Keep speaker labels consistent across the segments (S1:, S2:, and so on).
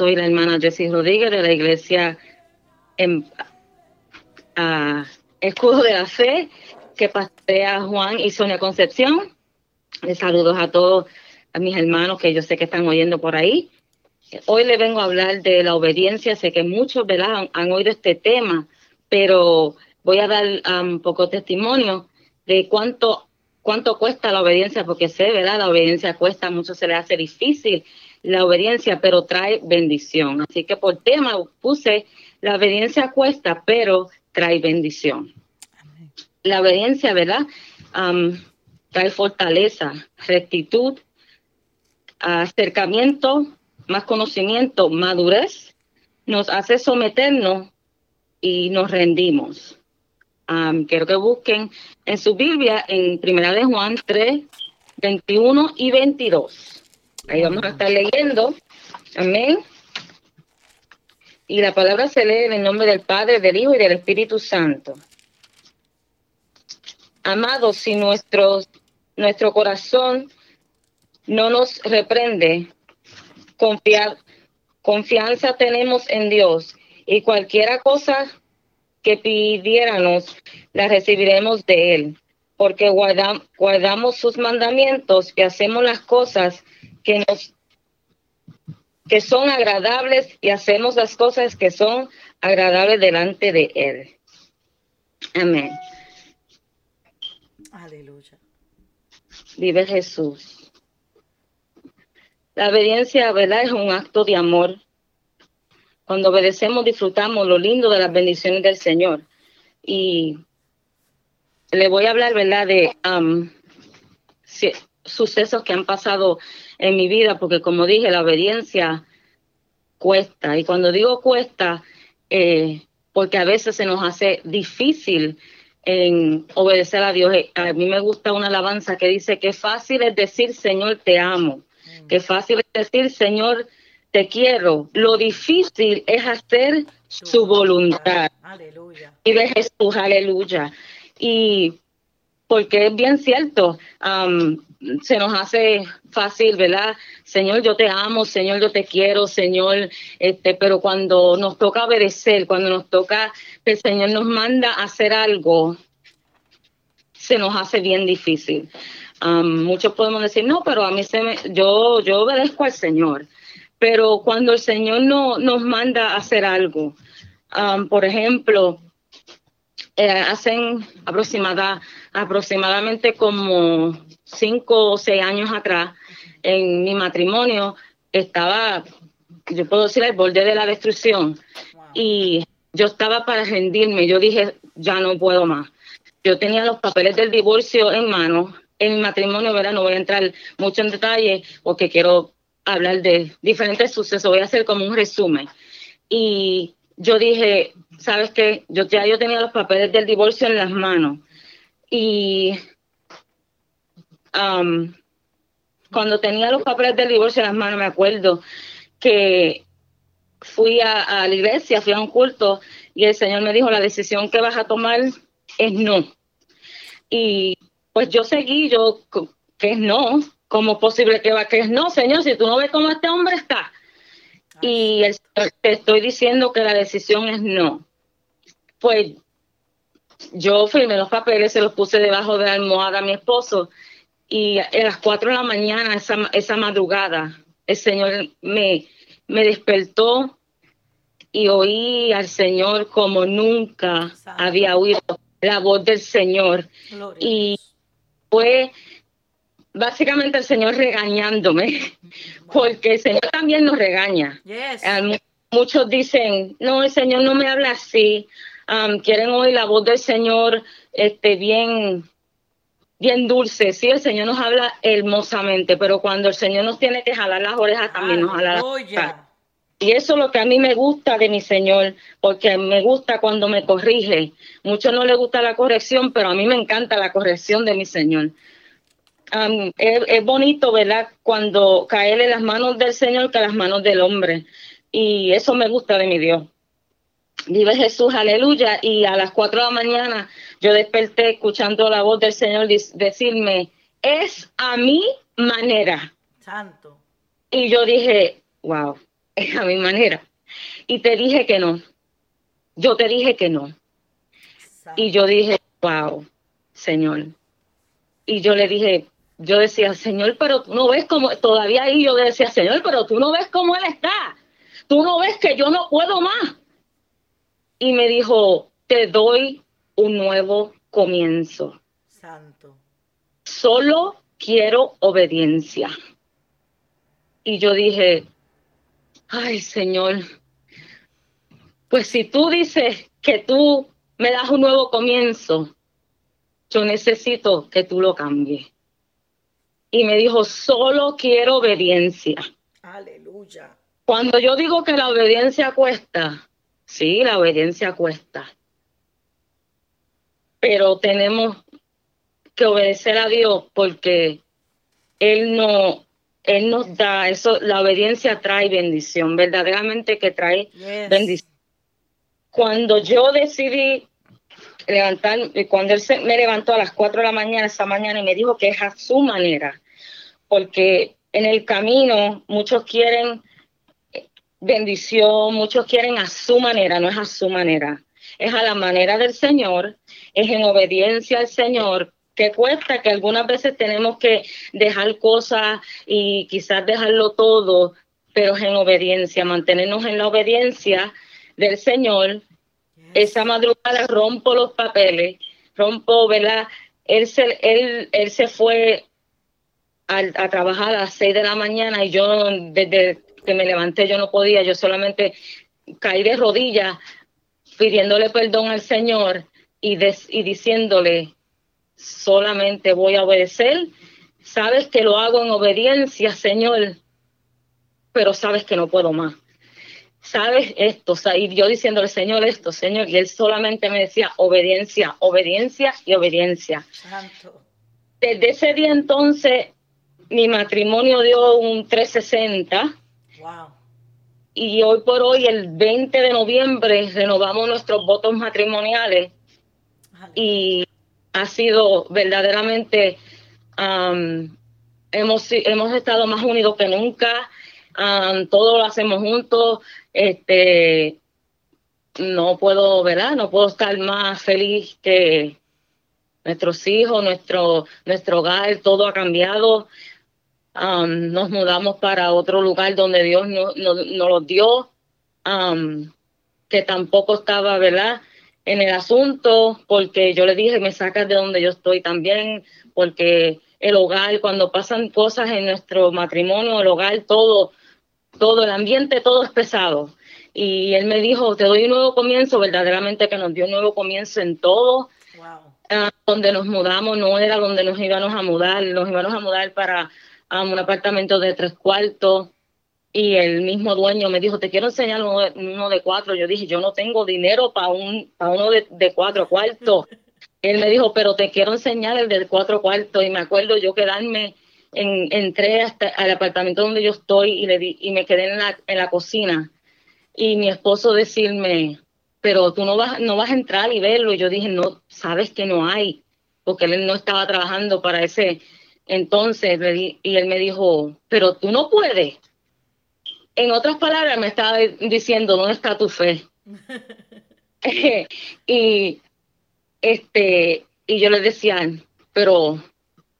S1: soy la hermana Jessie Rodríguez de la iglesia en, Escudo de la Fe, que pasea Juan y Sonia Concepción. Les saludos a todos a mis hermanos que yo sé que están oyendo por ahí. Hoy le vengo a hablar de la obediencia. Sé que muchos ¿verdad? Han, oído este tema, pero voy a dar un um, poco testimonio de cuánto cuánto cuesta la obediencia, porque sé, ¿verdad? La obediencia cuesta, mucho se le hace difícil la obediencia, pero trae bendición. Así que por tema puse, la obediencia cuesta, pero trae bendición. La obediencia, ¿verdad? trae fortaleza, rectitud, acercamiento, más conocimiento, madurez, nos hace someternos y nos rendimos. quiero que busquen en su Biblia, en Primera de Juan 3, 21 y 22. Ahí vamos a estar leyendo. Amén. Y la palabra se lee en el nombre del Padre, del Hijo y del Espíritu Santo. Amados, si nuestro, nuestro corazón no nos reprende, confiar, confianza tenemos en Dios y cualquiera cosa que pidiéramos, la recibiremos de Él, porque guardamos sus mandamientos y hacemos las cosas nos que son agradables y hacemos las cosas que son agradables delante de Él. Amén.
S2: Aleluya.
S1: Vive Jesús. La obediencia, ¿verdad? Es un acto de amor. Cuando obedecemos, disfrutamos lo lindo de las bendiciones del Señor. Y le voy a hablar, ¿verdad? De um, sucesos que han pasado en mi vida, porque como dije, la obediencia cuesta. Y cuando digo cuesta, eh, porque a veces se nos hace difícil en obedecer a Dios. A mí me gusta una alabanza que dice que fácil es decir, Señor, te amo. Mm. Que fácil es decir, Señor, te quiero. Lo difícil es hacer su voluntad. Aleluya. Y de Jesús, aleluya. Y porque es bien cierto, se nos hace fácil, ¿verdad? Señor, yo te amo, Señor, yo te quiero, Señor, este, pero cuando nos toca obedecer, cuando nos toca que el Señor nos manda a hacer algo, se nos hace bien difícil. muchos podemos decir, no, pero a mí se me, yo, yo obedezco al Señor. Pero cuando el Señor no, nos manda a hacer algo, por ejemplo, eh, hacen aproximada, aproximadamente como cinco o seis años atrás, en mi matrimonio, estaba, yo puedo decir, al borde de la destrucción. Y yo estaba para rendirme. Yo dije, ya no puedo más. Yo tenía los papeles del divorcio en mano. En mi matrimonio, ¿verdad? No voy a entrar mucho en detalle porque quiero hablar de diferentes sucesos. Voy a hacer como un resumen. Y yo dije, ¿sabes qué? Yo ya yo tenía los papeles del divorcio en las manos. Y um, cuando tenía los papeles del divorcio en las manos, me acuerdo que fui a, la iglesia, fui a un culto y el Señor me dijo, la decisión que vas a tomar es no. Y pues yo seguí, yo, que es no, ¿cómo posible que va que es no, Señor? Si tú no ves cómo este hombre está, y te estoy diciendo que la decisión es no. Pues yo firmé los papeles, se los puse debajo de la almohada a mi esposo y a las cuatro de la mañana, esa, esa madrugada, el Señor me, me despertó y oí al Señor como nunca había oído la voz del Señor. y fue básicamente el Señor regañándome, porque el Señor también nos regaña. muchos dicen, no, el Señor no me habla así, quieren oír la voz del Señor este, bien, bien dulce. Sí, el Señor nos habla hermosamente, pero cuando el Señor nos tiene que jalar las orejas, también nos jala las orejas. Y eso es lo que a mí me gusta de mi Señor, porque me gusta cuando me corrige. Muchos no les gusta la corrección, pero a mí me encanta la corrección de mi Señor es, bonito, ¿verdad? Cuando caer en las manos del Señor que las manos del hombre. Y eso me gusta de mi Dios. Vive Jesús, aleluya. Y a las cuatro de la mañana yo desperté escuchando la voz del Señor decirme, es a mi manera.
S2: Santo.
S1: Y yo dije, wow, a mi manera. Y te dije que no. Yo te dije que no. Y yo dije, wow, Señor. Y yo le dije, yo decía, Señor, pero tú no ves cómo, todavía ahí yo decía, Señor, pero tú no ves cómo Él está. Tú no ves que yo no puedo más. Y me dijo, te doy un nuevo comienzo. Santo. Solo quiero obediencia. Y yo dije, ay Señor, pues si tú dices que tú me das un nuevo comienzo, yo necesito que tú lo cambies. Y me dijo, solo quiero obediencia. Aleluya. Cuando yo digo que la obediencia cuesta, sí, la obediencia cuesta. Pero tenemos que obedecer a Dios porque Él no, Él nos da eso, la obediencia trae bendición, verdaderamente que trae bendición. Cuando yo decidí levantar, cuando Él se, me levantó a las 4 de la mañana esa mañana y me dijo que es a su manera, porque en el camino muchos quieren bendición, muchos quieren a su manera, no es a su manera, es a la manera del Señor, es en obediencia al Señor, que cuesta, que algunas veces tenemos que dejar cosas y quizás dejarlo todo, pero es en obediencia, mantenernos en la obediencia del Señor. Esa madrugada rompo los papeles, rompo, ¿verdad? Él se, él, él se fue a, trabajar a las seis de la mañana y yo desde que me levanté yo no podía, yo solamente caí de rodillas pidiéndole perdón al Señor y, y diciéndole, solamente voy a obedecer. Sabes que lo hago en obediencia, Señor, pero sabes que no puedo más. Sabes esto, y yo diciéndole, Señor, esto, Señor, y él solamente me decía obediencia, obediencia y obediencia. Desde ese día entonces, mi matrimonio dio un 360. Wow. Y hoy por hoy, el 20 de noviembre, renovamos nuestros votos matrimoniales. Y ha sido verdaderamente, hemos, hemos estado más unidos que nunca, todo lo hacemos juntos, este, no puedo, ¿verdad? No puedo estar más feliz que nuestros hijos, nuestro, nuestro hogar, todo ha cambiado. Nos mudamos para otro lugar donde Dios nos no, no lo dio, que tampoco estaba, ¿verdad? en el asunto, porque yo le dije, me sacas de donde yo estoy también, porque el hogar, cuando pasan cosas en nuestro matrimonio, el hogar, todo, todo, el ambiente, todo es pesado. Y él me dijo, te doy un nuevo comienzo, verdaderamente que nos dio un nuevo comienzo en todo. Ah, donde nos mudamos no era donde nos íbamos a mudar, nos íbamos a mudar para un apartamento de tres cuartos y el mismo dueño me dijo, te quiero enseñar uno de, cuatro. Yo dije, yo no tengo dinero para un, para uno de, cuatro cuartos. Él me dijo, pero te quiero enseñar el de cuatro cuartos. Y me acuerdo yo quedarme, en, entré hasta al apartamento donde yo estoy y, le di, y me quedé en la, en la cocina. Y mi esposo decirme, pero tú no vas, no vas a entrar y verlo. Y yo dije, no, sabes que no hay, porque él no estaba trabajando para ese entonces. Y él me dijo, pero tú no puedes en otras palabras, me estaba diciendo, ¿dónde está tu fe? y este y yo le decía, pero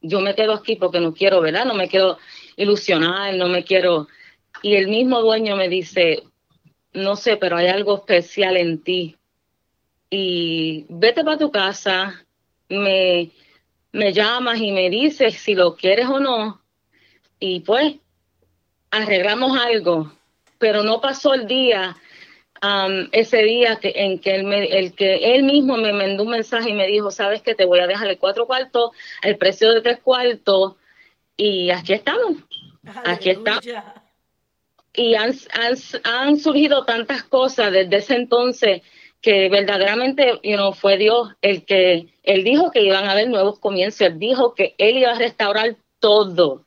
S1: yo me quedo aquí porque no quiero, ¿verdad? No me quiero ilusionar, no me quiero. Y el mismo dueño me dice, no sé, pero hay algo especial en ti. Y vete para tu casa, me, me llamas y me dices si lo quieres o no. Y pues arreglamos algo, pero no pasó el día, um, ese día que, en que él, me, el que él mismo me mandó un mensaje y me dijo, sabes que te voy a dejar el cuatro cuartos, el precio de tres cuartos, y aquí estamos, aquí estamos. Y han, han, surgido tantas cosas desde ese entonces que verdaderamente you fue Dios el que, él dijo que iban a haber nuevos comienzos, él dijo que él iba a restaurar todo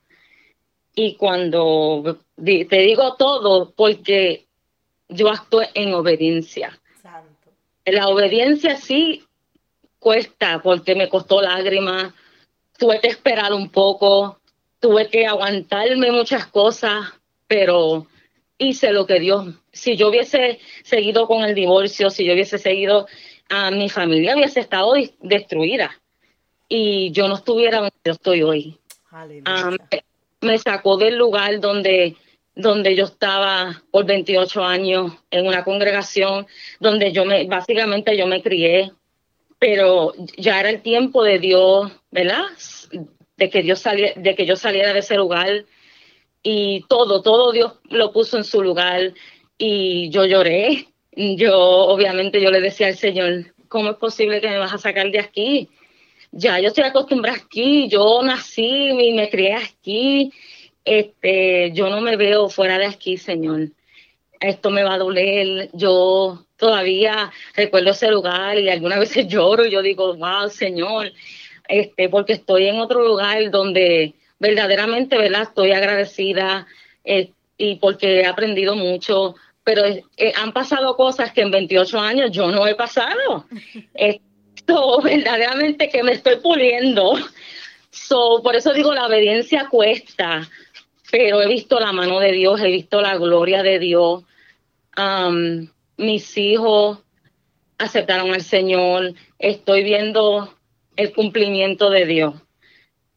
S1: y cuando te digo todo, porque yo actúo en obediencia. La obediencia sí cuesta, porque me costó lágrimas, tuve que esperar un poco, tuve que aguantarme muchas cosas, pero hice lo que Dios, si yo hubiese seguido con el divorcio, si yo hubiese seguido a mi familia, hubiese estado destruida y yo no estuviera donde yo estoy hoy. Um, me sacó del lugar donde donde yo estaba por 28 años en una congregación donde yo me básicamente yo me crié, pero ya era el tiempo de Dios, ¿verdad? De que Dios saliera, de que yo saliera de ese lugar y todo, todo Dios lo puso en su lugar y yo lloré. Yo obviamente yo le decía al Señor, ¿cómo es posible que me vas a sacar de aquí? Ya yo estoy acostumbrada aquí, yo nací y me crié aquí, este, yo no me veo fuera de aquí, Señor. Esto me va a doler. Yo todavía recuerdo ese lugar y algunas veces lloro y yo digo, wow, Señor, este, porque estoy en otro lugar donde verdaderamente, ¿verdad? Estoy agradecida eh, y porque he aprendido mucho, pero eh, han pasado cosas que en 28 años yo no he pasado. Esto verdaderamente que me estoy puliendo. So, por eso digo, la obediencia cuesta, pero he visto la mano de Dios, he visto la gloria de Dios. Um, mis hijos aceptaron al Señor, estoy viendo el cumplimiento de Dios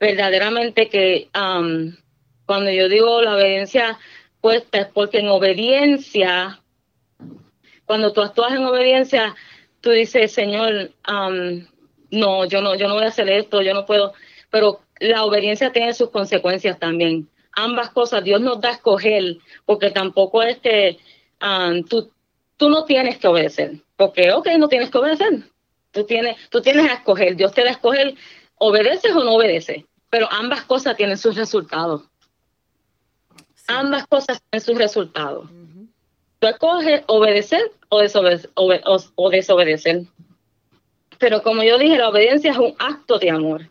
S1: verdaderamente que cuando yo digo la obediencia cuesta es porque en obediencia, cuando tú actúas en obediencia, tú dices, Señor, no, yo no, yo no voy a hacer esto, yo no puedo, pero la obediencia tiene sus consecuencias también. Ambas cosas, Dios nos da a escoger, porque tampoco es que tú, tú no tienes que obedecer, porque, ok, no tienes que obedecer. Tú tienes, tú tienes a escoger, Dios te da a escoger obedeces o no obedeces, pero ambas cosas tienen sus resultados. Ambas cosas tienen sus resultados. Tú escoges obedecer o, desobedecer, Pero como yo dije, la obediencia es un acto de amor.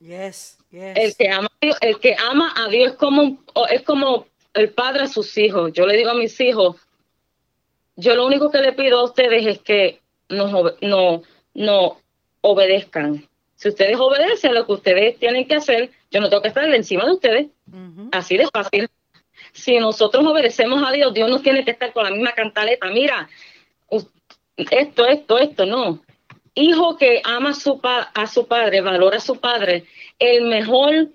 S2: Yes, yes.
S1: El que ama, el que ama a Dios es como, es como el padre a sus hijos. Yo le digo a mis hijos, yo lo único que le pido a ustedes es que no, no, no obedezcan, si ustedes obedecen lo que ustedes tienen que hacer, yo no tengo que estar encima de ustedes. Así de fácil. Si nosotros obedecemos a Dios, Dios no tiene que estar con la misma cantaleta. Mira, esto, esto, esto, no. Hijo que ama a su, a su padre, valora a su padre, el mejor,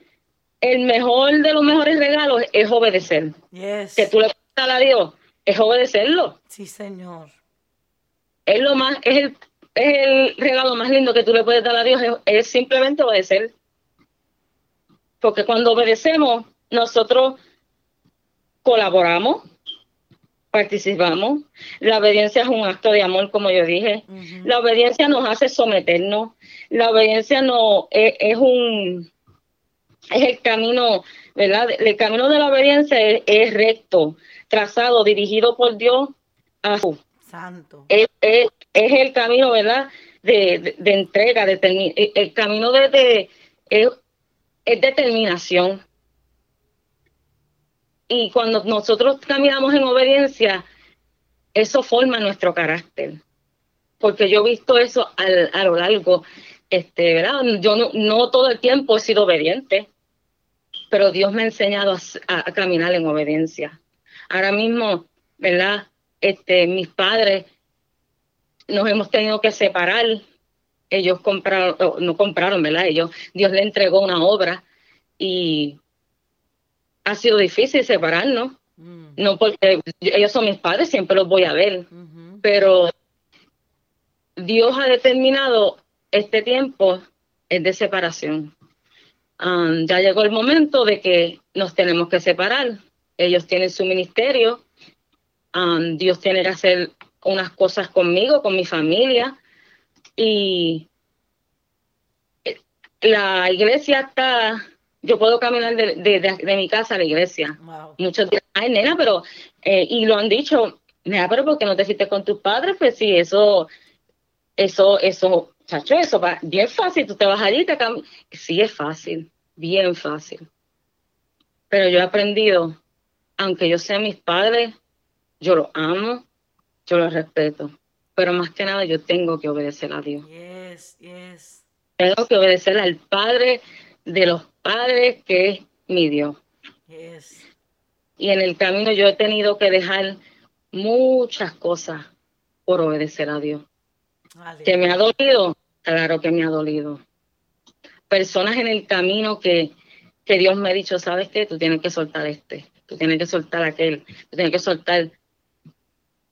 S1: el mejor de los mejores regalos es obedecer. Que tú le puedes a Dios, es obedecerlo.
S2: Sí, Señor.
S1: Es lo más, es el es el regalo más lindo que tú le puedes dar a Dios, es, simplemente obedecer. Porque cuando obedecemos, nosotros colaboramos, participamos. La obediencia es un acto de amor, como yo dije. La obediencia nos hace someternos. La obediencia no es, un es el camino, ¿verdad? El camino de la obediencia es, recto, trazado, dirigido por Dios a su
S2: Santo.
S1: Es, el camino, ¿verdad? De, entrega, de, el camino de, es, determinación. Y cuando nosotros caminamos en obediencia, eso forma nuestro carácter. Porque yo he visto eso a lo largo, este, ¿verdad? Yo no, todo el tiempo he sido obediente, pero Dios me ha enseñado a caminar en obediencia. Ahora mismo, ¿verdad? Este, mis padres nos hemos tenido que separar. Ellos compraron, no compraron, ¿verdad? Ellos, Dios le entregó una obra y ha sido difícil separarnos. Mm. No porque ellos son mis padres, siempre los voy a ver, pero Dios ha determinado este tiempo es de separación. Um, ya llegó el momento de que nos tenemos que separar. Ellos tienen su ministerio, Um, Dios tiene que hacer unas cosas conmigo, con mi familia. Y la iglesia está, yo puedo caminar de, mi casa a la iglesia. Muchos días, ay, nena, pero, eh, y lo han dicho, nena, pero ¿por qué no te fuiste con tus padres? Pues sí, eso, eso, eso, chacho, eso va bien fácil, tú te vas allí y te Sí, es fácil, bien fácil. Pero yo he aprendido, aunque yo sea mis padres, yo lo amo, yo lo respeto, pero más que nada yo tengo que obedecer a Dios.
S2: Yes, yes.
S1: Tengo que obedecer al Padre de los padres que es mi Dios.
S2: Yes.
S1: Y en el camino yo he tenido que dejar muchas cosas por obedecer a Dios. ¿Que me ha dolido? Claro que me ha dolido. Personas en el camino que, que Dios me ha dicho, ¿sabes qué? Tú tienes que soltar este, tú tienes que soltar aquel, tú tienes que soltar.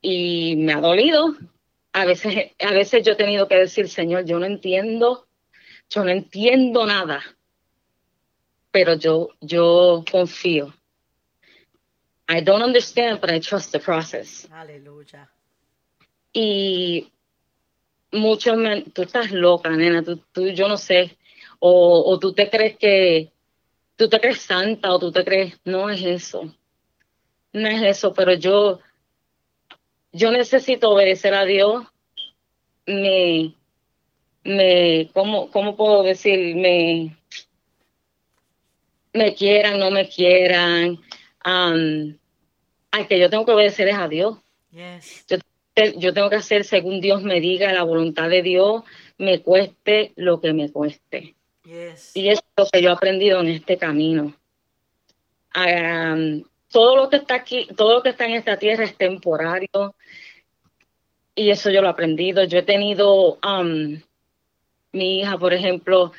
S1: Y me ha dolido. A veces, a veces yo he tenido que decir, Señor, yo no entiendo, yo no entiendo nada, pero yo, yo confío I don't understand, but I trust the process.
S2: Aleluya.
S1: Y muchos me, tú estás loca, nena, tú, tú yo no sé, o, o tú te crees que, tú te crees santa o tú te crees, no es eso, no es eso, pero yo, yo necesito obedecer a Dios, me, me, ¿cómo, cómo puedo decir? Me, me quieran, no me quieran, um, al que yo tengo que obedecer es a Dios. Yo, tengo que hacer según Dios me diga, la voluntad de Dios, me cueste lo que me cueste. Y es lo que yo he aprendido en este camino. Um, todo lo que está aquí, todo lo que está en esta tierra es temporario. Y eso yo lo he aprendido. Yo he tenido um, mi hija, por ejemplo,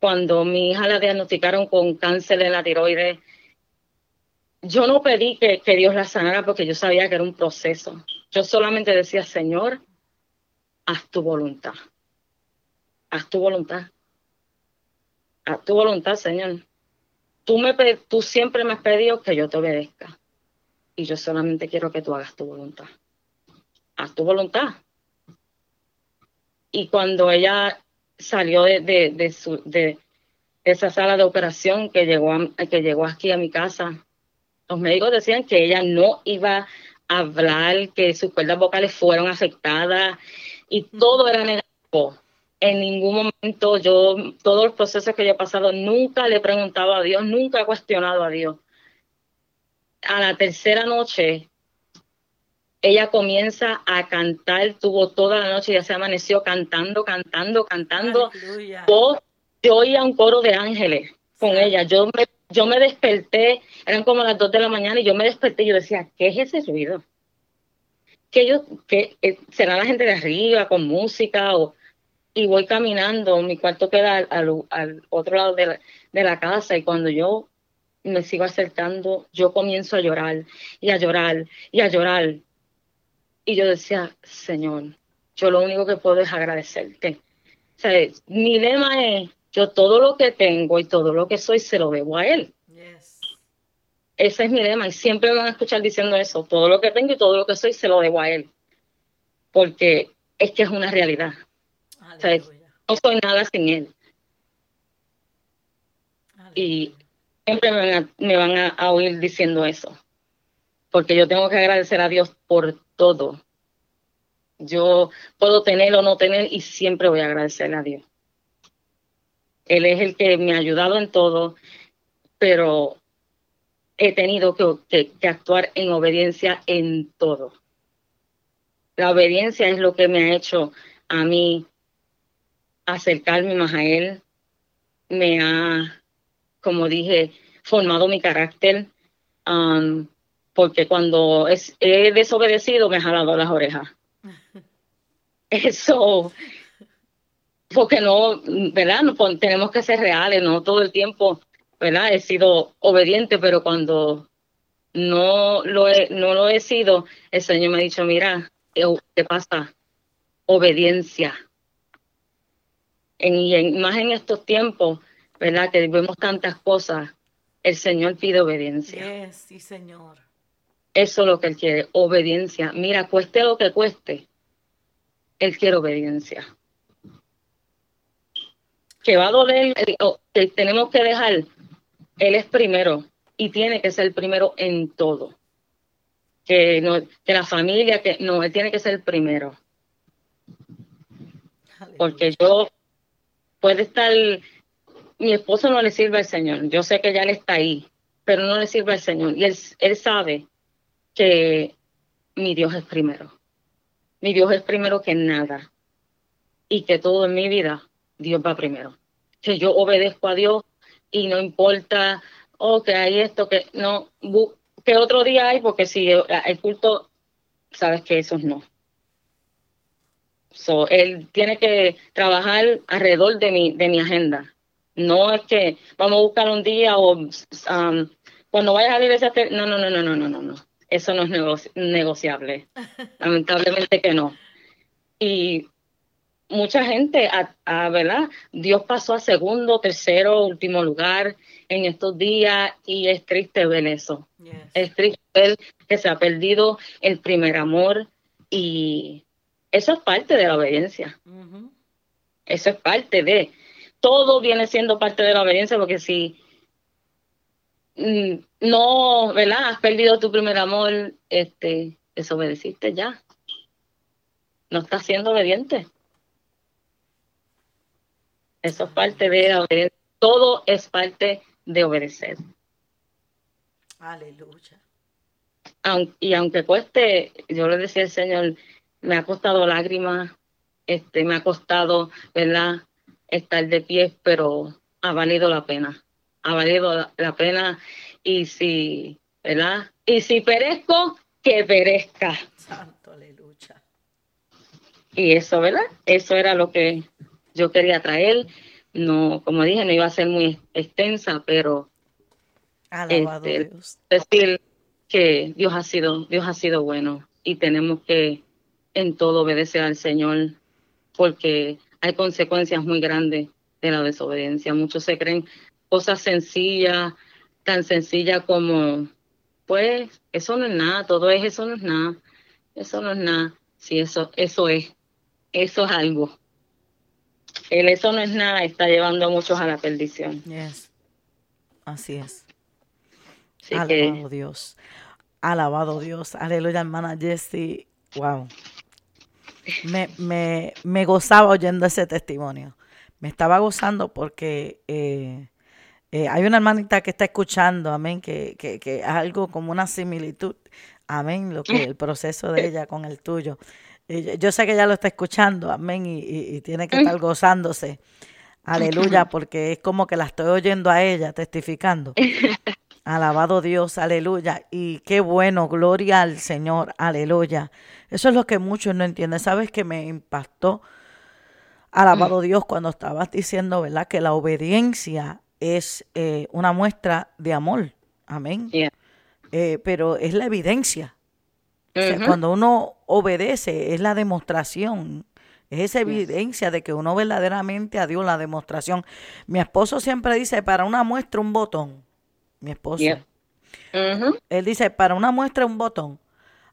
S1: cuando mi hija la diagnosticaron con cáncer en la tiroides, yo no pedí que, Dios la sanara porque yo sabía que era un proceso. Yo solamente decía, Señor, haz tu voluntad. Haz tu voluntad. Haz tu voluntad, Señor. Tú, me, tú siempre me has pedido que yo te obedezca. Y yo solamente quiero que tú hagas tu voluntad. Haz tu voluntad. Y cuando ella salió de, de, su, de esa sala de operación que llegó, que llegó aquí a mi casa, los médicos decían que ella no iba a hablar, que sus cuerdas vocales fueron afectadas y todo era negativo. En ningún momento yo, todos los procesos que yo he pasado, nunca le he preguntado a Dios, nunca he cuestionado a Dios. A la tercera noche, ella comienza a cantar, tuvo toda la noche, ya se amaneció cantando, cantando, cantando. yo oía un coro de ángeles con ella. Yo me yo me desperté, eran como las dos de la mañana y yo me desperté y yo decía, ¿qué es ese ruido? Que yo, que eh, será la gente de arriba con música o y voy caminando, mi cuarto queda al, otro lado de la, de la, casa y cuando yo me sigo acercando, yo comienzo a llorar y a llorar y a llorar. Y yo decía, Señor, yo lo único que puedo es agradecerte. O sea, mi lema es, yo todo lo que tengo y todo lo que soy se lo debo a Él. Ese es mi lema y siempre me van a escuchar diciendo eso. Todo lo que tengo y todo lo que soy se lo debo a Él. Porque es que es una realidad. No soy nada sin Él. Y siempre me van, a, a oír diciendo eso. Porque yo tengo que agradecer a Dios por todo. Yo puedo tener o no tener y siempre voy a agradecerle a Dios. Él es el que me ha ayudado en todo, pero he tenido que, actuar en obediencia en todo. La obediencia es lo que me ha hecho a mí acercarme más a Él, me ha, como dije, formado mi carácter, um, porque cuando he desobedecido me ha jalado las orejas. Eso, porque no, ¿verdad? No, tenemos que ser reales, no todo el tiempo, ¿verdad? He sido obediente, pero cuando no lo he, no lo he sido, el Señor me ha dicho, mira, eh, ¿qué pasa? Obediencia. En, y en, más en estos tiempos, ¿verdad? Que vemos tantas cosas, el Señor pide obediencia.
S2: sí, Señor.
S1: Eso es lo que Él quiere, obediencia. Mira, cueste lo que cueste, Él quiere obediencia que va a doler, eh, que tenemos que dejar, él es primero y tiene que ser primero en todo. Que, no, que la familia, que no, él tiene que ser primero. Porque yo puede estar, mi esposo no le sirve al Señor, yo sé que ya él está ahí, pero no le sirve al Señor. Y él, sabe que mi Dios es primero. Mi Dios es primero que nada. Y que todo en mi vida Dios va primero. Que yo obedezco a Dios y no importa, oh, que hay esto, que no, qué otro día hay, porque si el, culto, sabes que eso no. So, él tiene que trabajar alrededor de mi, de mi agenda. No es que vamos a buscar un día o um, cuando vayas a la iglesia, te- no, no, no, no, no, no, no, no. Eso no es negoci- negociable. Lamentablemente que no. Y mucha gente, a, a, ¿verdad? Dios pasó a segundo, tercero, último lugar en estos días y es triste ver eso.
S2: Yes.
S1: Es triste ver que se ha perdido el primer amor y eso es parte de la obediencia. Eso es parte de. Todo viene siendo parte de la obediencia porque si mm, no, ¿verdad? Has perdido tu primer amor, este, desobedeciste ya. No estás siendo obediente. Eso es parte de la obediencia. Todo es parte de obedecer.
S2: Aleluya.
S1: Y aunque cueste, yo le decía al Señor, me ha costado lágrimas, este, me ha costado, ¿verdad? Estar de pie, pero ha valido la pena. Ha valido la, la pena. Y si, ¿verdad? Y si perezco, que perezca.
S2: Santo, aleluya.
S1: Y eso, ¿verdad? Eso era lo que yo quería traer. No, como dije, no iba a ser muy extensa, pero
S2: Alabado
S1: Este,
S2: Dios.
S1: decir que Dios ha sido, Dios ha sido bueno y tenemos que en todo obedecer al Señor porque hay consecuencias muy grandes de la desobediencia. Muchos se creen cosas sencillas, tan sencillas como, pues, eso no es nada, todo es, eso no es nada, eso no es nada. Sí, eso, eso es, eso es algo. El eso no es nada está llevando a muchos a la perdición.
S2: Yes. Así es.
S1: Así
S2: Alabado
S1: que
S2: Dios. Alabado Dios. Aleluya, hermana Jessie. Wow. Me, me, me gozaba oyendo ese testimonio. Me estaba gozando porque eh, eh, hay una hermanita que está escuchando, amén, que, que, que es algo como una similitud, amén, lo que el proceso de ella con el tuyo. Eh, yo- sé que ella lo está escuchando, amén, y, y- y tiene que estar gozándose. Aleluya, porque es como que la estoy oyendo a ella testificando. Alabado Dios, aleluya. Y qué bueno, gloria al Señor, aleluya. Eso es lo que muchos no entienden. ¿Sabes que me impactó? Alabado Dios cuando estabas diciendo, ¿verdad? Que la obediencia es eh, una muestra de amor. Amén.
S1: Yeah.
S2: Eh, pero es la evidencia. O sea, cuando uno obedece, es la demostración. Es esa evidencia de que uno verdaderamente a Dios la demostración. Mi esposo siempre dice, para una muestra un botón. Mi esposo.
S1: Yeah.
S2: Él dice, para una muestra un botón.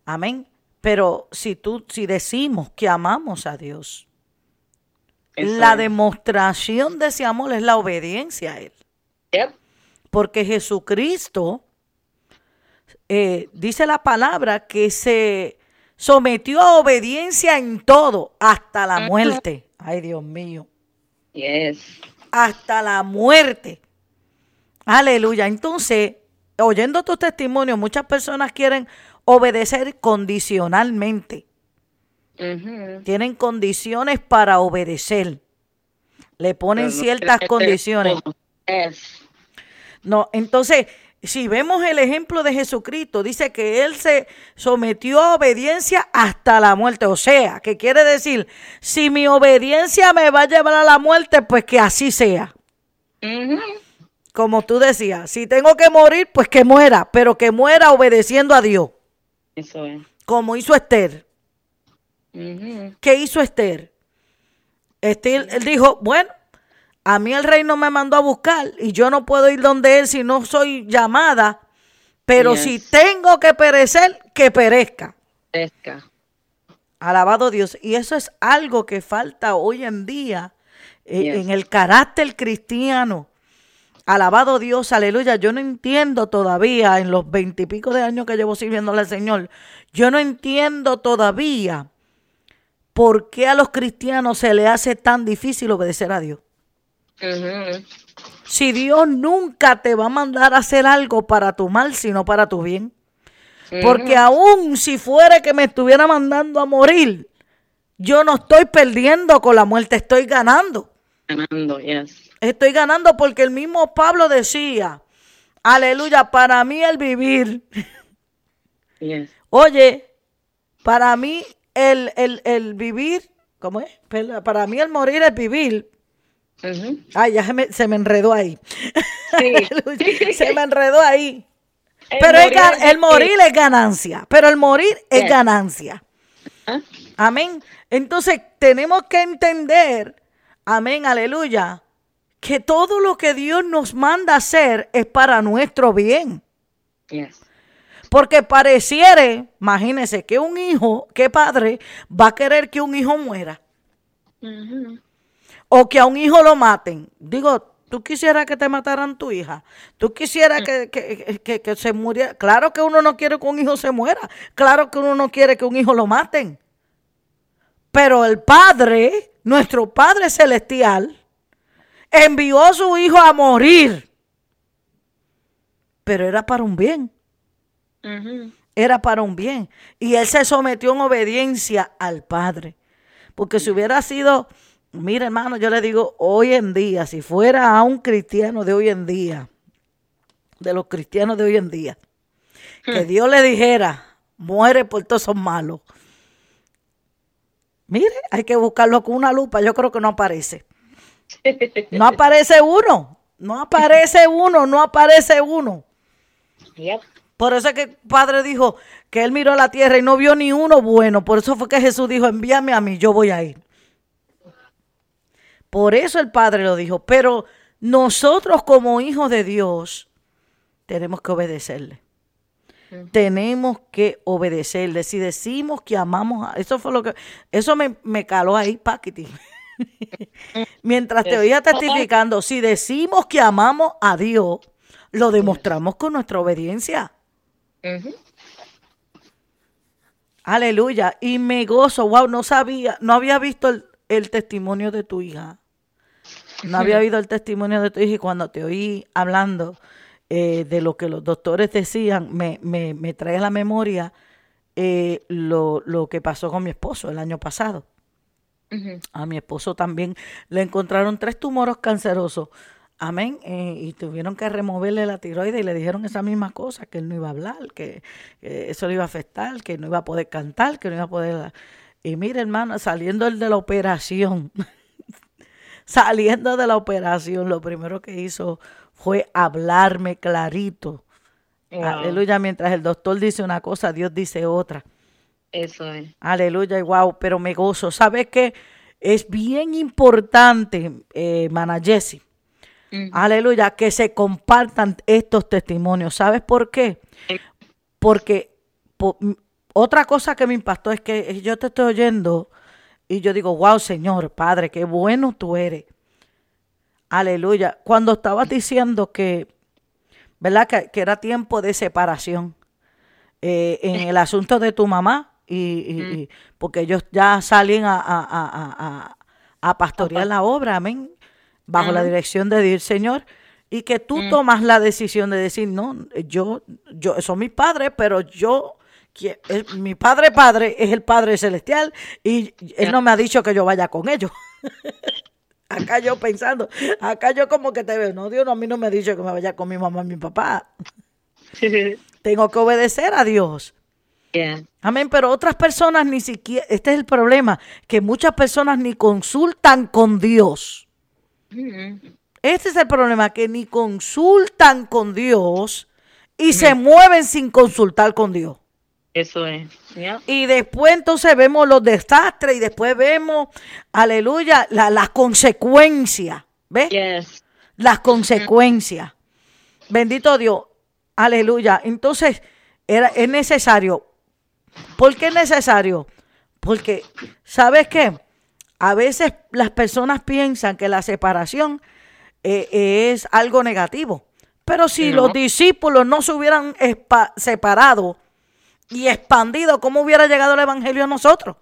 S2: Amén. Pero si tú, si decimos que amamos a Dios,
S1: Eso
S2: la
S1: es.
S2: demostración de ese amor es la obediencia a Él. Porque Jesucristo, eh, dice la palabra, que se sometió a obediencia en todo, hasta la muerte. Ay, Dios mío.
S1: Yes.
S2: hasta la muerte. Aleluya. Entonces, oyendo tu testimonio, muchas personas quieren obedecer condicionalmente. Tienen condiciones para obedecer. Le ponen
S1: no
S2: ciertas condiciones. No, entonces, si vemos el ejemplo de Jesucristo, dice que él se sometió a obediencia hasta la muerte. O sea, que quiere decir, si mi obediencia me va a llevar a la muerte, pues que así sea. Como tú decías, si tengo que morir, pues que muera, pero que muera obedeciendo a Dios,
S1: Eso es.
S2: como hizo Esther. ¿Qué hizo Esther? Esther él dijo, bueno, a mí el rey no me mandó a buscar y yo no puedo ir donde él si no soy llamada, pero
S1: Yes.
S2: si tengo que perecer, que perezca.
S1: Pesca.
S2: Alabado Dios. Y eso es algo que falta hoy en día eh,
S1: Yes.
S2: en el carácter cristiano. Alabado Dios, aleluya. Yo no entiendo todavía, en los veintipico de años que llevo sirviéndole al Señor, yo no entiendo todavía por qué a los cristianos se les hace tan difícil obedecer a Dios. Si Dios nunca te va a mandar a hacer algo para tu mal, sino para tu bien. Porque aún si fuera que me estuviera mandando a morir, yo no estoy perdiendo con la muerte, estoy ganando.
S1: Ganando, yes.
S2: Estoy ganando porque el mismo Pablo decía, aleluya, para mí el vivir Oye, para mí el, el, vivir, ¿cómo es? Para mí el morir es vivir. Ay, ya se me, se me enredó ahí. se me enredó ahí. pero el, morir es ganancia. Pero el morir es ganancia. ¿Ah? Amén. Entonces tenemos que entender, amén, aleluya, que todo lo que Dios nos manda hacer es para nuestro bien. Porque pareciere, imagínese, que un hijo, que padre, va a querer que un hijo muera. O que a un hijo lo maten. Digo, tú quisieras que te mataran tu hija. Tú quisieras que, que, que, se muriera. Claro que uno no quiere que un hijo se muera. Claro que uno no quiere que un hijo lo maten. Pero el Padre, nuestro Padre Celestial, envió a su Hijo a morir. Pero era para un bien. Era para un bien. Y Él se sometió en obediencia al Padre. Porque si hubiera sido, mire hermano, yo le digo, hoy en día, si fuera a un cristiano de hoy en día, de los cristianos de hoy en día, que hmm. Dios le dijera, muere por todos son malos. Mire, hay que buscarlo con una lupa, yo creo que no aparece. No aparece uno, no aparece uno, no aparece uno. Por eso es que el Padre dijo que él miró a la tierra y no vio ni uno bueno. Por eso fue que Jesús dijo, envíame a mí, yo voy a ir. Por eso el Padre lo dijo. Pero nosotros como hijos de Dios tenemos que obedecerle. Tenemos que obedecerle. Si decimos que amamos a... Eso fue lo que... Eso me, me caló ahí, Paquiti. Mientras te oía testificando, si decimos que amamos a Dios, lo demostramos con nuestra obediencia. Aleluya. Y me gozo. Wow, no sabía, no había visto el, testimonio de tu hija. No había oído el testimonio de tu hija y cuando te oí hablando eh, de lo que los doctores decían, me, me, trae a la memoria eh, lo, lo que pasó con mi esposo el año pasado. A mi esposo también le encontraron tres tumores cancerosos. Amén. Eh, y tuvieron que removerle la tiroides y le dijeron esa misma cosa, que él no iba a hablar, que, eso le iba a afectar, que no iba a poder cantar, que no iba a poder... Y mire, hermano, saliendo el de la operación, saliendo de la operación, lo primero que hizo fue hablarme clarito. Aleluya, mientras el doctor dice una cosa, Dios dice otra.
S1: Eso es.
S2: Aleluya, y wow, pero me gozo. ¿Sabes qué? Es bien importante, eh, Mana Jessie, aleluya, que se compartan estos testimonios. ¿Sabes por qué? Porque otra cosa que me impactó es que yo te estoy oyendo y yo digo, wow, Señor, Padre, qué bueno tú eres. Aleluya. Cuando estabas diciendo que, ¿verdad? Que, era tiempo de separación eh, en el asunto de tu mamá, y, porque ellos ya salen a, a, a, pastorear la obra, amén, bajo la dirección de Dios, Señor, y que tú mm. tomas la decisión de decir, no, yo, yo, son mis padres, pero yo, mi padre padre es el Padre Celestial y Él no me ha dicho que yo vaya con ellos. acá yo pensando, acá yo como que te veo, no, Dios no, a mí no me ha dicho que me vaya con mi mamá y mi papá. Tengo que obedecer a Dios. Amén, pero otras personas ni siquiera, este es el problema, que muchas personas ni consultan con Dios. Mm-hmm. Este es el problema, que ni consultan con Dios y se mm-hmm. mueven sin consultar con Dios.
S1: Eso es.
S2: Y después entonces vemos los desastres y después vemos, aleluya, las consecuencias. ¿Ves? Las consecuencias. Bendito Dios. Aleluya. Entonces, era, es necesario ¿Por qué es necesario? Porque, ¿sabes qué? A veces las personas piensan que la separación eh, es algo negativo. Pero si los discípulos no se hubieran separado y expandido, ¿cómo hubiera llegado el Evangelio a nosotros?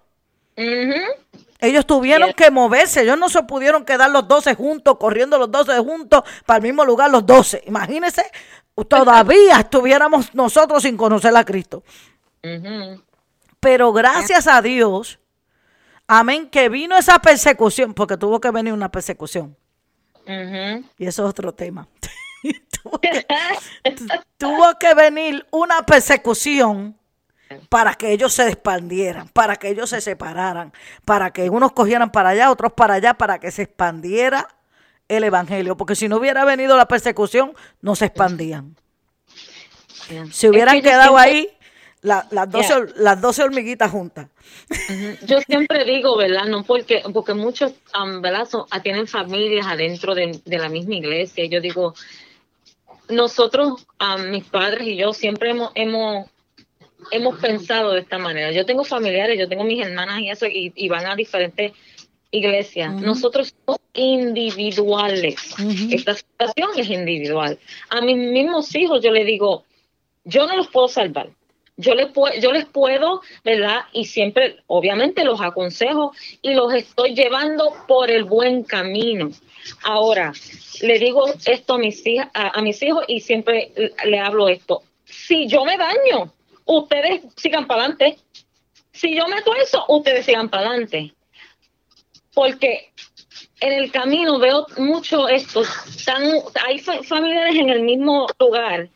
S2: Ellos tuvieron que moverse, ellos no se pudieron quedar los doce juntos, corriendo los doce juntos para el mismo lugar los doce. Imagínense, todavía estuviéramos nosotros sin conocer a Cristo. Pero gracias a Dios, amén, que vino esa persecución, porque tuvo que venir una persecución. Y eso es otro tema. tuvo, que, venir una persecución para que ellos se expandieran, para que ellos se separaran, para que unos cogieran para allá, otros para allá, para que se expandiera el evangelio, porque si no hubiera venido la persecución, no se expandían. Si hubieran quedado ahí las, 12, las 12 hormiguitas juntas.
S1: Yo siempre digo, ¿verdad? No porque, porque muchos, um, ¿verdad? Tienen familias adentro de, la misma iglesia. Yo digo, nosotros, um, mis padres y yo, siempre hemos, hemos, hemos pensado de esta manera. Yo tengo familiares, yo tengo mis hermanas y eso, y, van a diferentes iglesias. Nosotros somos individuales. Esta situación es individual. A mis mismos hijos yo les digo, yo no los puedo salvar. Yo les, yo les puedo, ¿verdad? Y siempre, obviamente, los aconsejo y los estoy llevando por el buen camino. Ahora, le digo esto a mis, hijas, a, mis hijos y siempre le hablo esto. Si yo me daño, ustedes sigan para adelante. Si yo meto eso, ustedes sigan para adelante. Porque en el camino veo mucho esto. hay familiares en el mismo lugar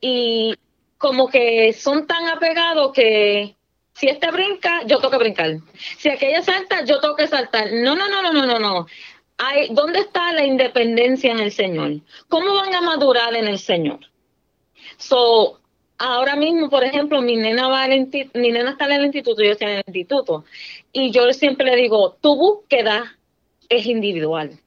S1: y como que son tan apegados que si este brinca, yo tengo que brincar. Si aquella salta, yo tengo que saltar. No, no, no, no, no, no, no. Hay, ¿Dónde está la independencia en el Señor? ¿Cómo van a madurar en el Señor? So, ahora mismo, por ejemplo, mi nena va mi nena está en el instituto, yo estoy en el instituto, y yo siempre le digo, tu búsqueda es individual.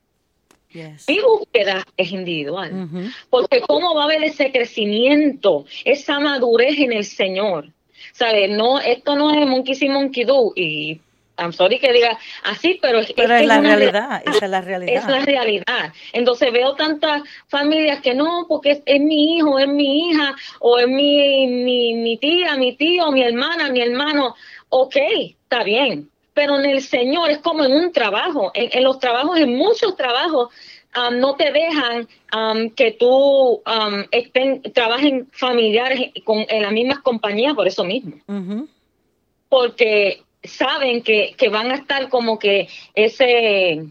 S1: Mi búsqueda es individual. Porque cómo va a haber ese crecimiento, esa madurez en el Señor. ¿Sabes? No, esto no es monkey see, monkey do. Y I'm sorry que diga así, pero,
S2: es, la realidad, esa es la realidad.
S1: Es la realidad. Entonces veo tantas familias que no, porque es, mi hijo, es mi hija, o es mi, mi, mi tía, mi tío, mi hermana, mi hermano. Ok, está bien, pero en el Señor es como en un trabajo, en, los trabajos, en muchos trabajos, um, no te dejan um, que tú um, estén, trabajen familiares con, en las mismas compañías por eso mismo. Porque saben que, que van a estar como que ese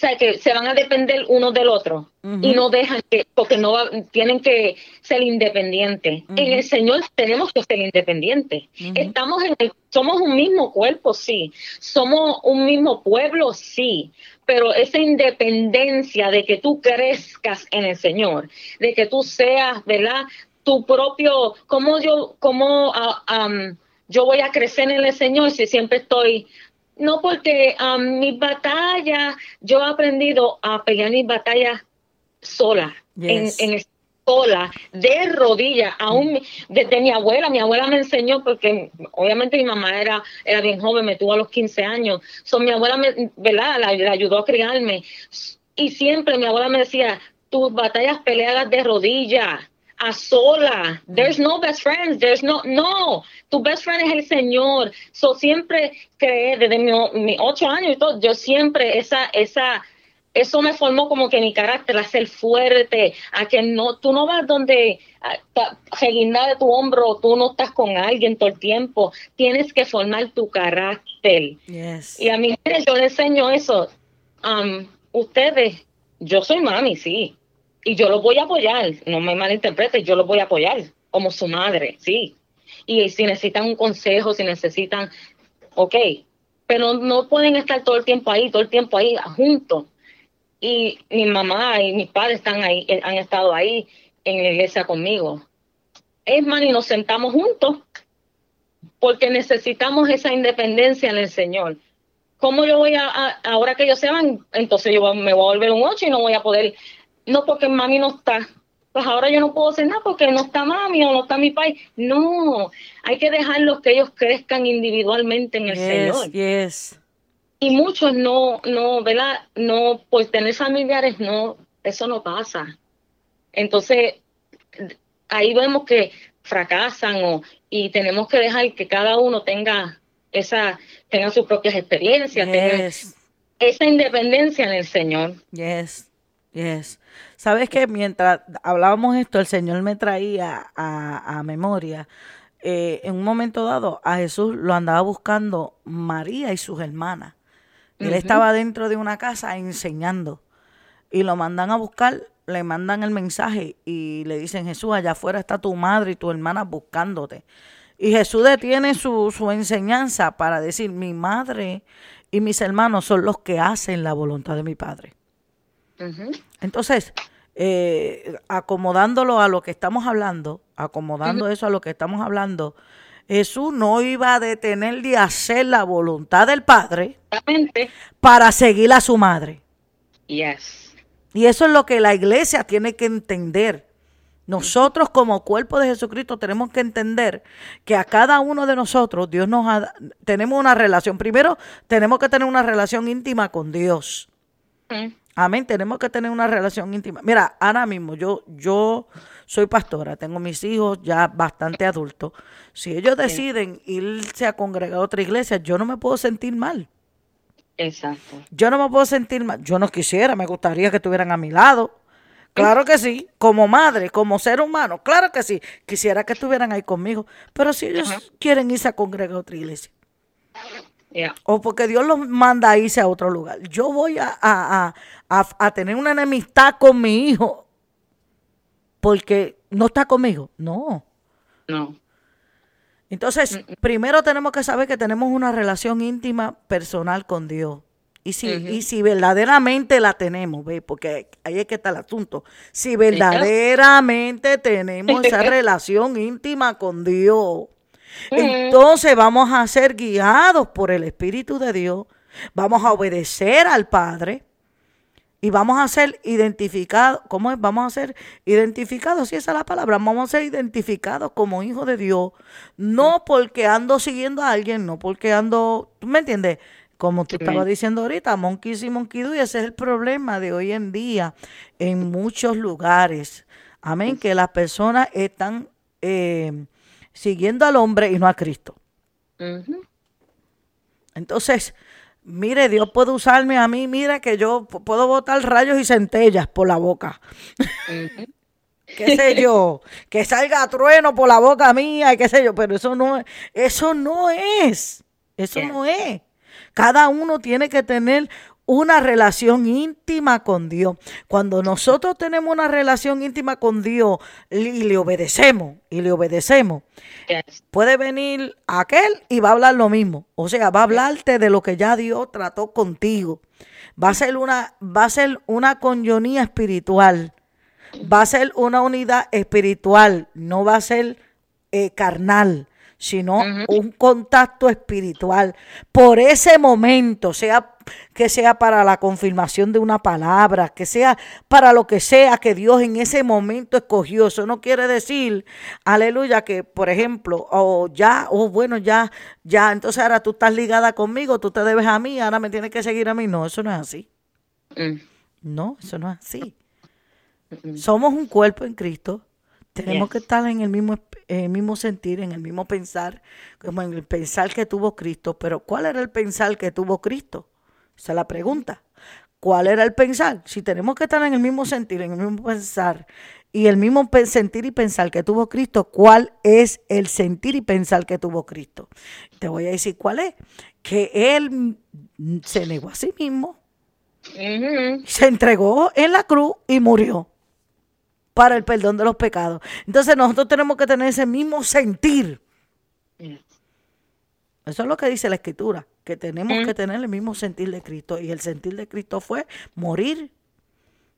S1: sea, que se van a depender uno del otro y no dejan que, porque no tienen que ser independientes. En el Señor tenemos que ser independientes. Estamos en somos un mismo cuerpo, sí. Somos un mismo pueblo, sí. Pero esa independencia de que tú crezcas en el Señor, de que tú seas, ¿verdad? Tu propio, como yo, como uh, yo voy a crecer en el Señor si siempre estoy no, porque um, mis batallas, yo he aprendido a pelear mis batallas sola, en, en, sola, de rodillas, aún desde mi abuela. Mi abuela me enseñó, porque obviamente mi mamá era, era bien joven, me tuvo a los 15 años. So, mi abuela, me, ¿verdad? La, la ayudó a criarme. Y siempre mi abuela me decía, tus batallas peleadas de rodillas a sola. There's no best friends. There's no, no. Tu best friend es el Señor. So siempre creé desde mis ocho años y todo. Yo siempre esa, esa, eso me formó como que mi carácter a ser fuerte, a que no, tú no vas donde reguinda de tu hombro, tú no estás con alguien todo el tiempo. Tienes que formar tu carácter. Y a mí yo le enseño eso. Um, ustedes, yo soy mami, sí y yo los voy a apoyar, no me malinterprete, yo los voy a apoyar como su madre, sí. Y si necesitan un consejo, si necesitan, ok, pero no pueden estar todo el tiempo ahí, todo el tiempo ahí juntos. Y mi mamá y mis padres están ahí, eh, han estado ahí en la iglesia conmigo. Es más, y nos sentamos juntos porque necesitamos esa independencia en el Señor. ¿Cómo yo voy a, ahora que ellos se van, entonces yo me voy a volver un ocho y no voy a poder no porque mami no está, pues ahora yo no puedo hacer nada porque no está mami o no está mi país. No, hay que dejarlos que ellos crezcan individualmente en el Señor.
S2: Yes.
S1: Y muchos no, no, ¿verdad? No, pues tener familiares, no, eso no pasa. Entonces, ahí vemos que fracasan o, y tenemos que dejar que cada uno tenga esa, tenga sus propias experiencias, tenga esa independencia en el Señor.
S2: Yes. Yes. Sabes que mientras hablábamos esto, el Señor me traía a, memoria. Eh, en un momento dado, a Jesús lo andaba buscando María y sus hermanas. Él estaba dentro de una casa enseñando. Y lo mandan a buscar, le mandan el mensaje y le dicen, Jesús, allá afuera está tu madre y tu hermana buscándote. Y Jesús detiene su, su enseñanza para decir, mi madre y mis hermanos son los que hacen la voluntad de mi Padre. Entonces, eh, acomodándolo a lo que estamos hablando, acomodando eso a lo que estamos hablando, Jesús no iba a detener de hacer la voluntad del Padre para seguir a su madre.
S1: Yes.
S2: Y eso es lo que la iglesia tiene que entender. Nosotros como cuerpo de Jesucristo tenemos que entender que a cada uno de nosotros Dios nos ha, tenemos una relación. Primero tenemos que tener una relación íntima con Dios. Amén, tenemos que tener una relación íntima. Mira, ahora mismo yo, yo soy pastora, tengo mis hijos ya bastante adultos. Si ellos deciden irse a congregar a otra iglesia, yo no me puedo sentir mal.
S1: Exacto.
S2: Yo no me puedo sentir mal. Yo no quisiera, me gustaría que estuvieran a mi lado. Claro que sí, como madre, como ser humano, claro que sí. Quisiera que estuvieran ahí conmigo. Pero si ellos quieren irse a congregar a otra iglesia, o porque Dios los manda a irse a otro lugar. Yo voy a, tener una enemistad con mi hijo porque no está conmigo. No.
S1: No.
S2: Entonces, mm, mm. primero tenemos que saber que tenemos una relación íntima personal con Dios. Y si, y si verdaderamente la tenemos, ¿ve? porque ahí es que está el asunto. Si verdaderamente tenemos esa relación íntima con Dios, entonces vamos a ser guiados por el Espíritu de Dios, vamos a obedecer al Padre y vamos a ser identificados, ¿cómo es? Vamos a ser identificados, si esa es la palabra, vamos a ser identificados como hijos de Dios, no porque ando siguiendo a alguien, no porque ando, ¿tú me entiendes? Como tú estabas diciendo ahorita, monkey y monkey y ese es el problema de hoy en día en muchos lugares. Amén, que las personas están eh, siguiendo al hombre y no a Cristo. Entonces, mire, Dios puede usarme a mí, mira que yo puedo botar rayos y centellas por la boca. qué sé yo, que salga trueno por la boca mía, qué sé yo, pero eso no es, eso no es, eso no es. Cada uno tiene que tener una relación íntima con Dios. Cuando nosotros tenemos una relación íntima con Dios y le obedecemos, y le obedecemos, puede venir aquel y va a hablar lo mismo. O sea, va a hablarte de lo que ya Dios trató contigo. Va a ser una, va a ser una espiritual. Va a ser una unidad espiritual, no va a ser eh, carnal sino un contacto espiritual. Por ese momento, sea que sea para la confirmación de una palabra, que sea para lo que sea que Dios en ese momento escogió. Eso no quiere decir, aleluya, que por ejemplo, o ya, o bueno, ya, ya, entonces ahora tú estás ligada conmigo, tú te debes a mí, ahora me tienes que seguir a mí. No, eso no es así. Mm. No, eso no es así. Somos un cuerpo en Cristo tenemos que estar en el mismo, mismo sentir, en el mismo pensar, como en el pensar que tuvo Cristo. Pero ¿cuál era el pensar que tuvo Cristo? Esa es la pregunta. ¿Cuál era el pensar? Si tenemos que estar en el mismo sentir, en el mismo pensar y el mismo sentir y pensar que tuvo Cristo, ¿cuál es el sentir y pensar que tuvo Cristo? Te voy a decir cuál es. Que Él se negó a sí mismo, se entregó en la cruz y murió para el perdón de los pecados. Entonces nosotros tenemos que tener ese mismo sentir. Eso es lo que dice la escritura, que tenemos que tener el mismo sentir de Cristo. Y el sentir de Cristo fue morir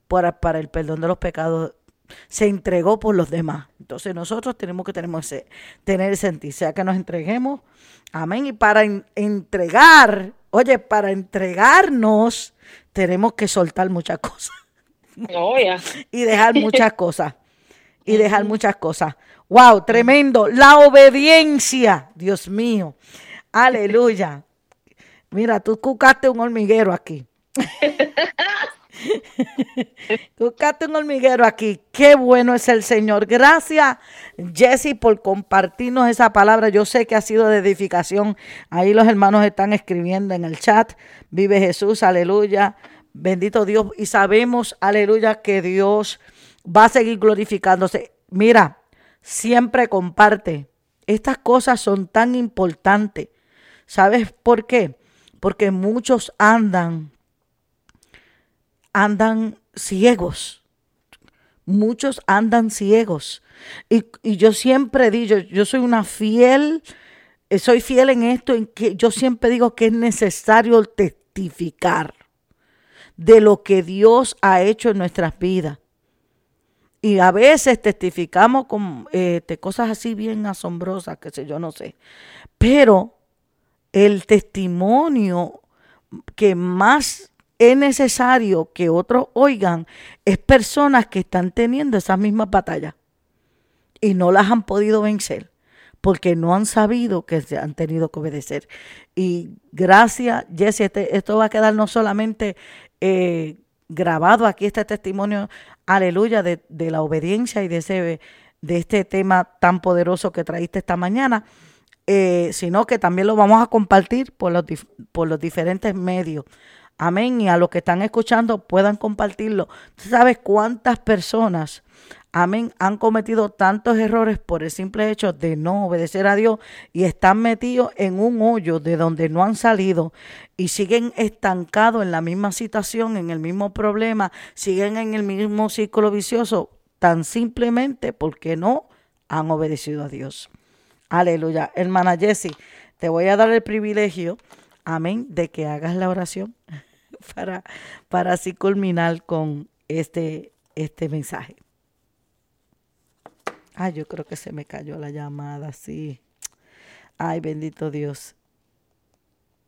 S2: para, para el perdón de los pecados. Se entregó por los demás. Entonces nosotros tenemos que tener ese, tener ese sentir, sea que nos entreguemos. Amén. Y para entregar, oye, para entregarnos, tenemos que soltar muchas cosas. Y dejar muchas cosas. Y dejar muchas cosas. Wow, tremendo. La obediencia, Dios mío. Aleluya. Mira, tú cucaste un hormiguero aquí. cucaste un hormiguero aquí. Qué bueno es el Señor. Gracias, Jesse, por compartirnos esa palabra. Yo sé que ha sido de edificación. Ahí los hermanos están escribiendo en el chat. Vive Jesús, aleluya. Bendito Dios. Y sabemos, aleluya, que Dios va a seguir glorificándose. Mira, siempre comparte. Estas cosas son tan importantes. ¿Sabes por qué? Porque muchos andan, andan ciegos. Muchos andan ciegos. Y, yo siempre digo, yo soy una fiel, soy fiel en esto, en que yo siempre digo que es necesario testificar de lo que Dios ha hecho en nuestras vidas. Y a veces testificamos con eh, cosas así bien asombrosas, que sé yo, no sé. Pero el testimonio que más es necesario que otros oigan es personas que están teniendo esas mismas batallas y no las han podido vencer porque no han sabido que se han tenido que obedecer. Y gracias, Jesse, este, esto va a quedar no solamente eh, grabado aquí, este testimonio, aleluya, de, la obediencia y de, ese, de este tema tan poderoso que traíste esta mañana, eh, sino que también lo vamos a compartir por los, por los diferentes medios. Amén. Y a los que están escuchando puedan compartirlo. sabes cuántas personas, amén, han cometido tantos errores por el simple hecho de no obedecer a Dios y están metidos en un hoyo de donde no han salido y siguen estancados en la misma situación, en el mismo problema, siguen en el mismo círculo vicioso, tan simplemente porque no han obedecido a Dios. Aleluya. Hermana Jessie, te voy a dar el privilegio, amén, de que hagas la oración para, para así culminar con este, este mensaje. Ay, yo creo que se me cayó la llamada, sí. Ay, bendito Dios.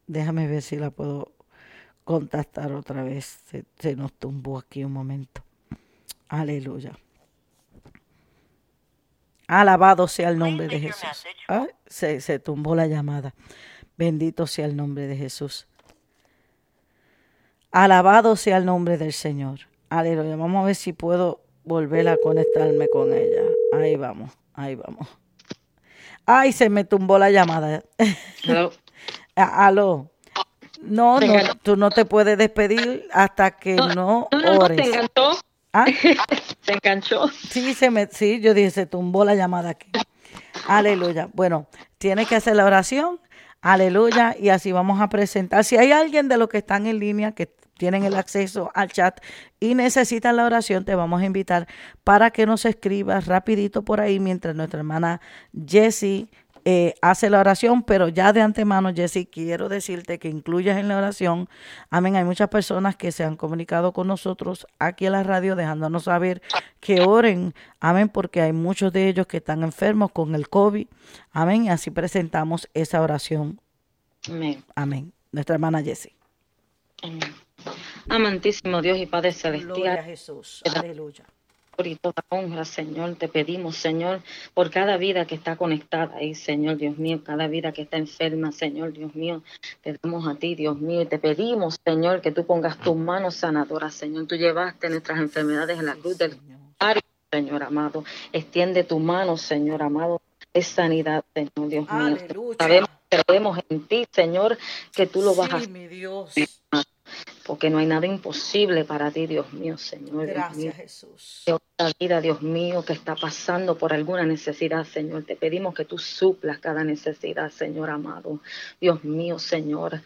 S2: Déjame ver si la puedo contactar otra vez. Se, se nos tumbó aquí un momento. Aleluya. Alabado sea el nombre de Jesús. se, se tumbó la llamada. Bendito sea el nombre de Jesús. Alabado sea el nombre del Señor. Aleluya. Vamos a ver si puedo volver a conectarme con ella. Ahí vamos, ahí vamos. Ay, se me tumbó la llamada. Aló. No, no, tú no te puedes despedir hasta que no, ores.
S1: ¿Te enganchó? ¿Ah? ¿Se enganchó?
S2: Sí, se me, sí, yo dije, se tumbó la llamada aquí. Aleluya. Bueno, tienes que hacer la oración. Aleluya. Y así vamos a presentar. Si hay alguien de los que están en línea que tienen el acceso al chat y necesitan la oración, te vamos a invitar para que nos escribas rapidito por ahí mientras nuestra hermana Jessie eh, hace la oración, pero ya de antemano, Jessie, quiero decirte que incluyas en la oración, amén, hay muchas personas que se han comunicado con nosotros aquí en la radio dejándonos saber que oren, amén, porque hay muchos de ellos que están enfermos con el COVID, amén, y así presentamos esa oración. Amén. Amén. Nuestra hermana Jessie.
S1: Amén. Amantísimo Dios y Padre Celestial.
S2: Gloria a Jesús. Aleluya.
S1: Por y toda honra, Señor, te pedimos, Señor, por cada vida que está conectada ahí, Señor, Dios mío, cada vida que está enferma, Señor, Dios mío, te damos a ti, Dios mío, y te pedimos, Señor, que tú pongas tus manos sanadoras, Señor. Tú llevaste nuestras enfermedades en la cruz del Señor amado. Extiende tu mano, Señor amado, es sanidad, Señor, Dios mío. Sabemos, creemos en ti, Señor, que tú lo vas a
S2: hacer. Dios
S1: porque no hay nada imposible para ti, Dios mío, Señor.
S2: Gracias, Jesús.
S1: Dios, vida, Dios mío, que está pasando por alguna necesidad, Señor. Te pedimos que tú suplas cada necesidad, Señor amado. Dios mío, Señor.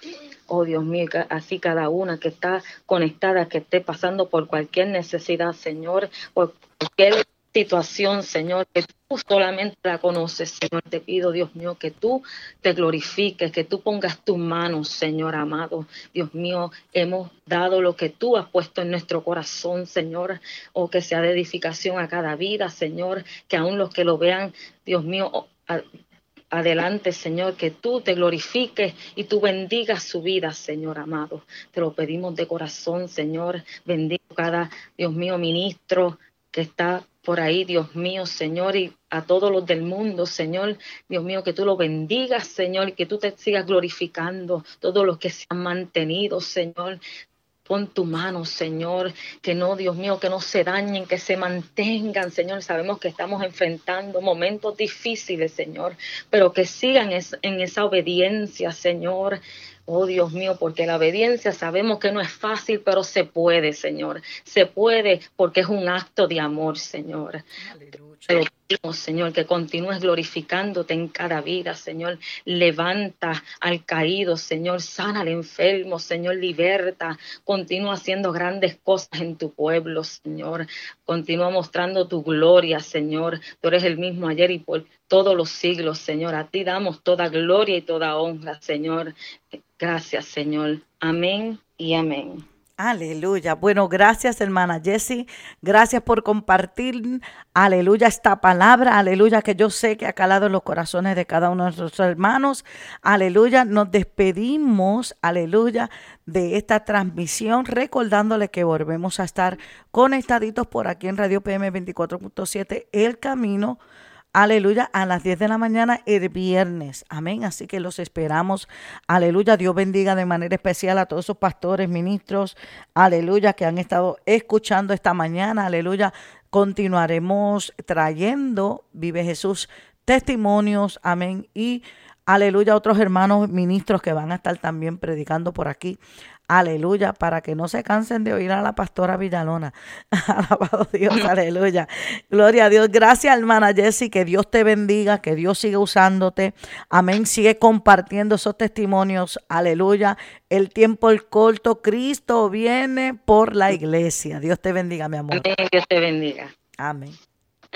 S1: Oh, Dios mío, así cada una que está conectada, que esté pasando por cualquier necesidad, Señor, por cualquier situación, Señor, que tú solamente la conoces, Señor. Te pido, Dios mío, que tú te glorifiques, que tú pongas tus manos, Señor amado. Dios mío, hemos dado lo que tú has puesto en nuestro corazón, Señor, o que sea de edificación a cada vida, Señor, que aún los que lo vean, Dios mío, adelante, Señor, que tú te glorifiques y tú bendigas su vida, Señor amado. Te lo pedimos de corazón, Señor. Bendigo cada, Dios mío, ministro que está por ahí, Dios mío, Señor, y a todos los del mundo, Señor, Dios mío, que tú lo bendigas, Señor, y que tú te sigas glorificando, todos los que se han mantenido, Señor. Pon tu mano, Señor, que no, Dios mío, que no se dañen, que se mantengan, Señor. Sabemos que estamos enfrentando momentos difíciles, Señor, pero que sigan en esa obediencia, Señor. Oh Dios mío, porque la obediencia sabemos que no es fácil, pero se puede, Señor. Se puede porque es un acto de amor, Señor. Señor, que continúes glorificándote en cada vida, Señor. Levanta al caído, Señor. Sana al enfermo, Señor. Liberta. Continúa haciendo grandes cosas en tu pueblo, Señor. Continúa mostrando tu gloria, Señor. Tú eres el mismo ayer y por todos los siglos, Señor. A ti damos toda gloria y toda honra, Señor. Gracias, Señor. Amén y amén.
S2: Aleluya. Bueno, gracias hermana Jessie. Gracias por compartir, aleluya, esta palabra. Aleluya, que yo sé que ha calado en los corazones de cada uno de nuestros hermanos. Aleluya. Nos despedimos, aleluya, de esta transmisión, recordándole que volvemos a estar conectaditos por aquí en Radio PM 24.7, El Camino Aleluya, a las 10 de la mañana el viernes. Amén. Así que los esperamos. Aleluya. Dios bendiga de manera especial a todos esos pastores, ministros. Aleluya, que han estado escuchando esta mañana. Aleluya. Continuaremos trayendo, vive Jesús, testimonios. Amén. Y aleluya, otros hermanos ministros que van a estar también predicando por aquí. Aleluya, para que no se cansen de oír a la pastora Villalona. Alabado Dios, aleluya. Gloria a Dios. Gracias, hermana Jessie, que Dios te bendiga, que Dios siga usándote. Amén. Sigue compartiendo esos testimonios. Aleluya. El tiempo el corto, Cristo viene por la iglesia. Dios te bendiga, mi amor.
S1: Amén. Dios te bendiga.
S2: Amén.